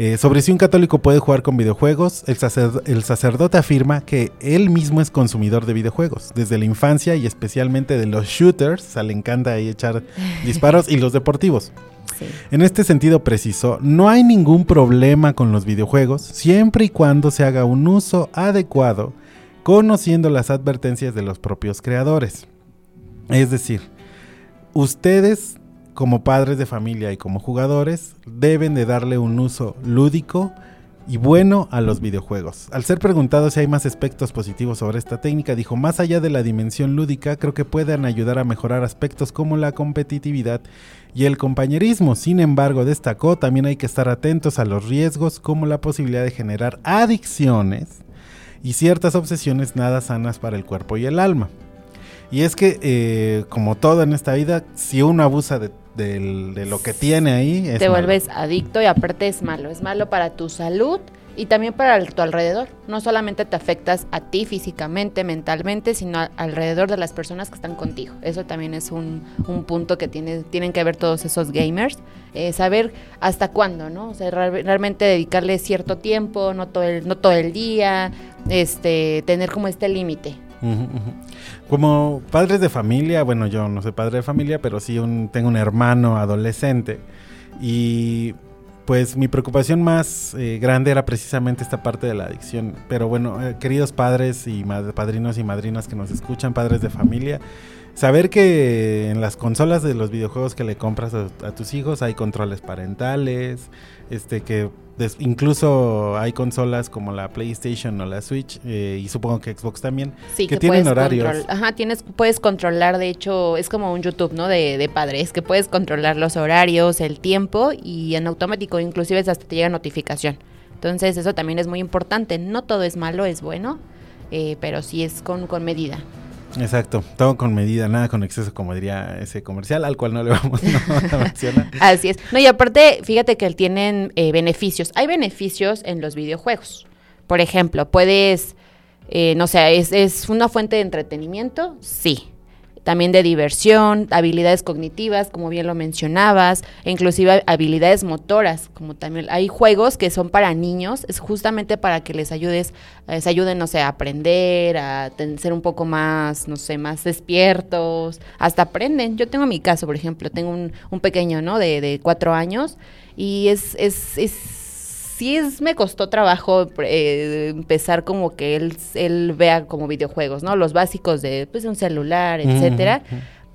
eh, sobre si un católico puede jugar con videojuegos, el, sacer- el sacerdote afirma que él mismo es consumidor de videojuegos, desde la infancia y especialmente de los shooters, o sea, le encanta ahí echar disparos, y los deportivos. En este sentido preciso, no hay ningún problema con los videojuegos siempre y cuando se haga un uso adecuado, conociendo las advertencias de los propios creadores. Es decir, ustedes como padres de familia y como jugadores deben de darle un uso lúdico y bueno a los videojuegos. Al ser preguntado si hay más aspectos positivos sobre esta técnica, dijo, más allá de la dimensión lúdica, creo que pueden ayudar a mejorar aspectos como la competitividad y el compañerismo. Sin embargo, destacó, también hay que estar atentos a los riesgos como la posibilidad de generar adicciones y ciertas obsesiones nada sanas para el cuerpo y el alma. Y es que, eh, como todo en esta vida, si uno abusa de, del- de lo que tiene ahí, es Te malo. vuelves adicto y aparte es malo. Es malo para tu salud y también para tu alrededor. No solamente te afectas a ti físicamente, mentalmente, sino a- alrededor de las personas que están contigo. Eso también es un, un punto que tiene- tienen que ver todos esos gamers. Eh, saber hasta cuándo, ¿no? O sea, real- realmente dedicarle cierto tiempo, no todo el, no todo el día, este, tener como este límite. Como padres de familia, bueno, yo no soy padre de familia, pero sí un- tengo un hermano adolescente. Y pues mi preocupación más eh, grande era precisamente esta parte de la adicción. Pero bueno, eh, queridos padres y padrinos y madrinas que nos escuchan, padres de familia, saber que en las consolas de los videojuegos que le compras a, a tus hijos hay controles parentales, este que des- incluso hay consolas como la PlayStation o la Switch eh, y supongo que Xbox también Sí, que, tienen puedes horarios. control- Ajá, tienes, puedes controlar, de hecho, es como un YouTube, ¿no? De, de padres, que puedes controlar los horarios, el tiempo y en automático, inclusive hasta te llega notificación. Entonces, eso también es muy importante. No todo es malo, es bueno, eh, pero sí es con, con medida. Exacto, todo con medida, nada con exceso, como diría ese comercial, al cual no le vamos a mencionar. Así es. No, y aparte, fíjate que tienen eh, beneficios. Hay beneficios en los videojuegos. Por ejemplo, puedes, eh, no sé, ¿es, ¿es una fuente de entretenimiento? Sí. También de diversión, habilidades cognitivas, como bien lo mencionabas, e inclusive habilidades motoras, como también hay juegos que son para niños, es justamente para que les ayudes, les ayuden, no sé, a aprender, a ser un poco más, no sé, más despiertos, hasta aprenden. Yo tengo mi caso, por ejemplo, tengo un, un pequeño, ¿no? De, de cuatro años y es, es, es sí es, me costó trabajo eh, empezar como que él, él vea como videojuegos, ¿no? Los básicos de pues un celular, etcétera.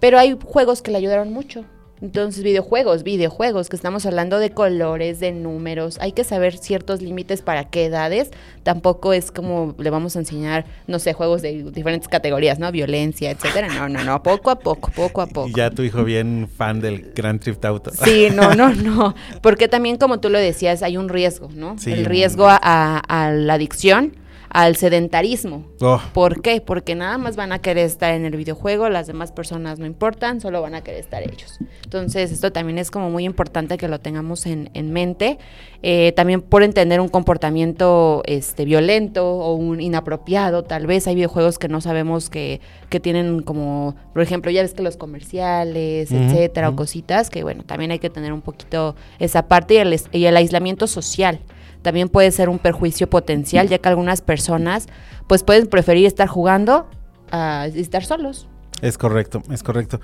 Pero hay juegos que le ayudaron mucho. Entonces, videojuegos, videojuegos, que estamos hablando de colores, de números, hay que saber ciertos límites para qué edades. Tampoco es como le vamos a enseñar, no sé, juegos de diferentes categorías, ¿no? Violencia, etcétera. No, no, no, poco a poco, poco a poco. Y ya tu hijo bien fan del Grand Theft Auto. Sí, no, no, no. Porque también, como tú lo decías, hay un riesgo, ¿no? Sí, El riesgo a, a la adicción al sedentarismo. Oh. ¿Por qué? Porque nada más van a querer estar en el videojuego, las demás personas no importan, solo van a querer estar ellos. Entonces, esto también es como muy importante que lo tengamos en, en mente. Eh, también por entender un comportamiento este, violento o un inapropiado, tal vez hay videojuegos que no sabemos que, que tienen como, por ejemplo, ya ves que los comerciales, etcétera, o cositas, que bueno, también hay que tener un poquito esa parte y el, y el aislamiento social también puede ser un perjuicio potencial, ya que algunas personas pues pueden preferir estar jugando a estar solos. Es correcto, es correcto.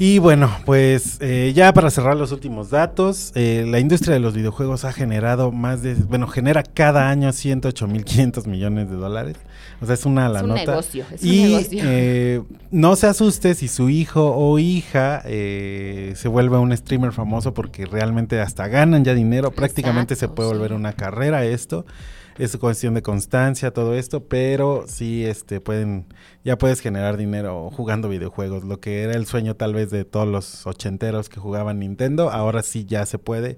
Y bueno, pues eh, ya para cerrar los últimos datos, eh, la industria de los videojuegos ha generado más de, bueno, genera cada año 108.500 millones de dólares. O sea, es una la un nota. negocio, es un y negocio. eh, no se asuste si su hijo o hija eh, se vuelve un streamer famoso porque realmente hasta ganan ya dinero. Prácticamente se puede volver una carrera esto. Es cuestión de constancia, todo esto, pero sí, este, pueden, ya puedes generar dinero jugando videojuegos. Lo que era el sueño tal vez de todos los ochenteros que jugaban Nintendo, ahora sí ya se puede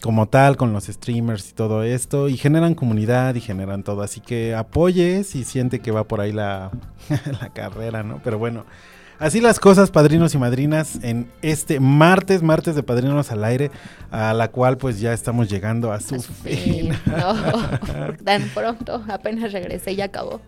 como tal con los streamers y todo esto y generan comunidad y generan todo así que apoye si siente que va por ahí la, la carrera no pero bueno así las cosas padrinos y madrinas en este martes martes de padrinos al aire a la cual pues ya estamos llegando a su, fin No, tan pronto, apenas regresé y ya acabó.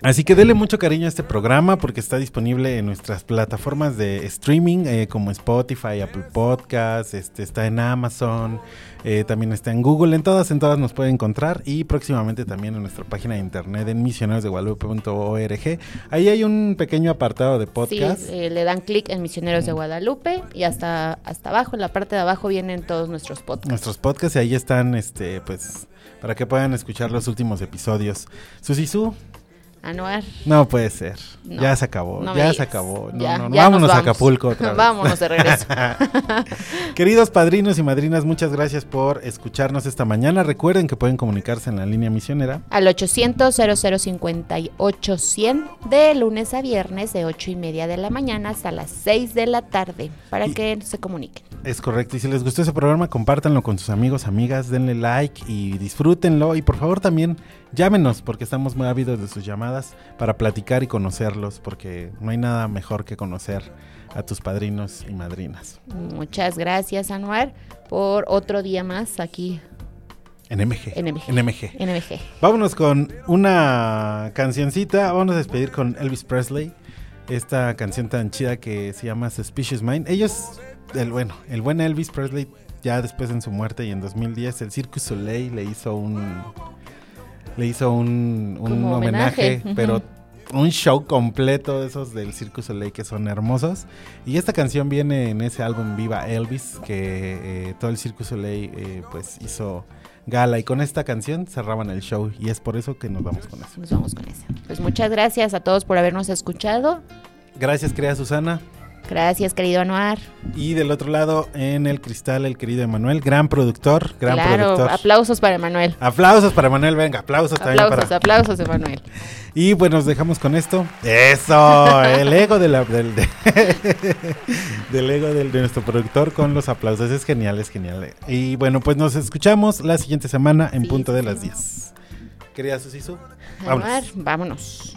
Así que dele mucho cariño a este programa porque está disponible en nuestras plataformas de streaming eh, como Spotify, Apple Podcasts, este, está en Amazon, eh, también está en Google, en todas, en todas nos puede encontrar y próximamente también en nuestra página de internet en misionerosdeguadalupe.org. Ahí hay un pequeño apartado de podcast. Sí, eh, le dan clic en Misioneros de Guadalupe y hasta, hasta abajo, en la parte de abajo vienen todos nuestros podcasts. Nuestros podcasts y ahí están, este, pues, para que puedan escuchar los últimos episodios. Susisu, Anuar. no puede ser. No, ya se acabó, no ya se acabó. No, Ya, no, ya vámonos a. Acapulco otra vez. Vámonos de regreso. Queridos padrinos y madrinas, muchas gracias por escucharnos esta mañana. Recuerden que pueden comunicarse en la línea misionera. Al 800 0058 100 de lunes a viernes de 8 y media de la mañana hasta las 6 de la tarde para que se comuniquen. Es correcto. Y si les gustó ese programa, compártanlo con sus amigos, amigas, denle like y disfrútenlo. Y por favor también llámenos porque estamos muy ávidos de sus llamadas para platicar y conocerlos porque no hay nada mejor que conocer a tus padrinos y madrinas. Muchas gracias, Anuar, por otro día más aquí En MG. en MG. En MG. En MG. Vámonos con una cancioncita. Vamos a despedir con Elvis Presley. Esta canción tan chida que se llama Suspicious Mind. Ellos, el bueno, el buen Elvis Presley, ya después en su muerte y en 2010, el Circus Soleil le hizo un. Le hizo un, un homenaje, pero un show completo de esos del Circus Soleil que son hermosos. Y esta canción viene en ese álbum Viva Elvis, que eh, todo el Circus Soleil eh, pues hizo gala. Y con esta canción cerraban el show. Y es por eso que nos vamos con eso. Nos vamos con eso. Pues muchas gracias a todos por habernos escuchado. Gracias, querida Susana. Gracias, querido Anuar. Y del otro lado, en el cristal, el querido Emanuel, gran productor, gran claro, productor. aplausos para Emanuel. Aplausos para Emanuel, venga, aplausos, también Aplausos, para. aplausos, Emanuel. Y pues nos dejamos con esto. Eso, el ego de la- del, de- del ego del- de nuestro productor con los aplausos. Es genial, es genial. Y bueno, pues nos escuchamos la siguiente semana en punto de las 10. Querida Susisu, Anuar, vámonos.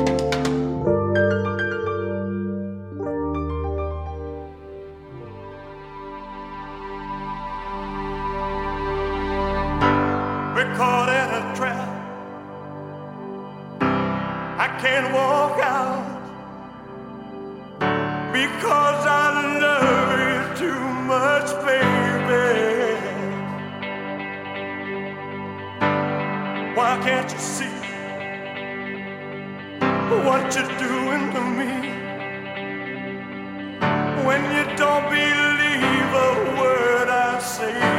can walk out because I love you too much, baby. Why can't you see what you're doing to me when you don't believe a word I say?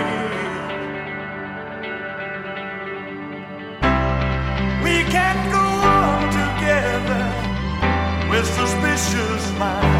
precious life.